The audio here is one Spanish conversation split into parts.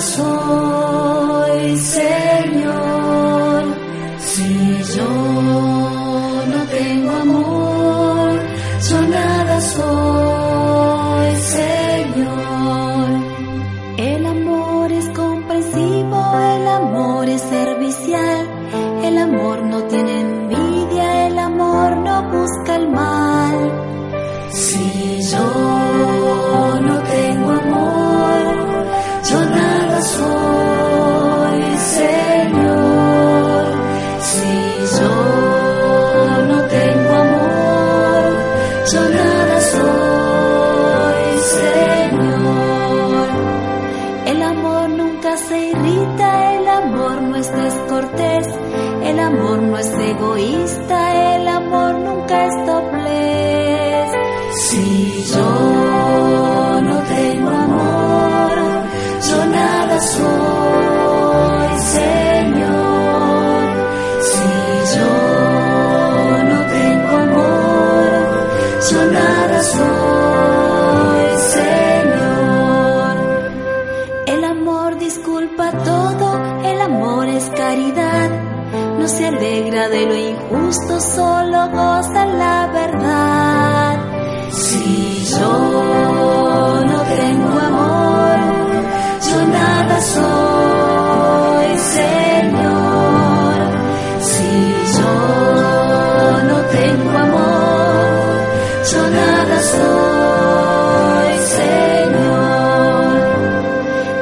Soy, Señor. Si yo no tengo amor, yo nada soy, soy, Señor. El amor nunca se irrita, el amor no es descortés, el amor no es egoísta, el amor nunca es alegra de lo injusto, solo goza la verdad. Si yo no tengo amor, yo nada soy, Señor. Si yo no tengo amor, yo nada soy, Señor.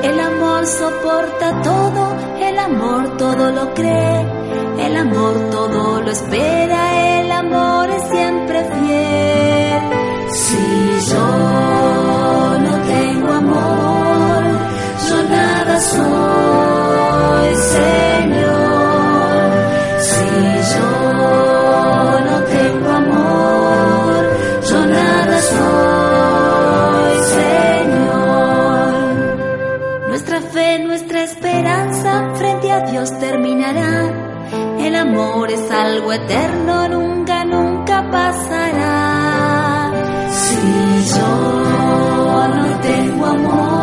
El amor soporta todo, el amor todo lo cree, el amor todo lo espera, el amor es siempre fiel. Si yo no tengo amor, yo nada soy, Señor. Si yo no tengo amor, yo nada soy, Señor. Nuestra fe, nuestra esperanza frente a Dios terminará. El amor es algo eterno, nunca, nunca pasará. Si yo no tengo amor,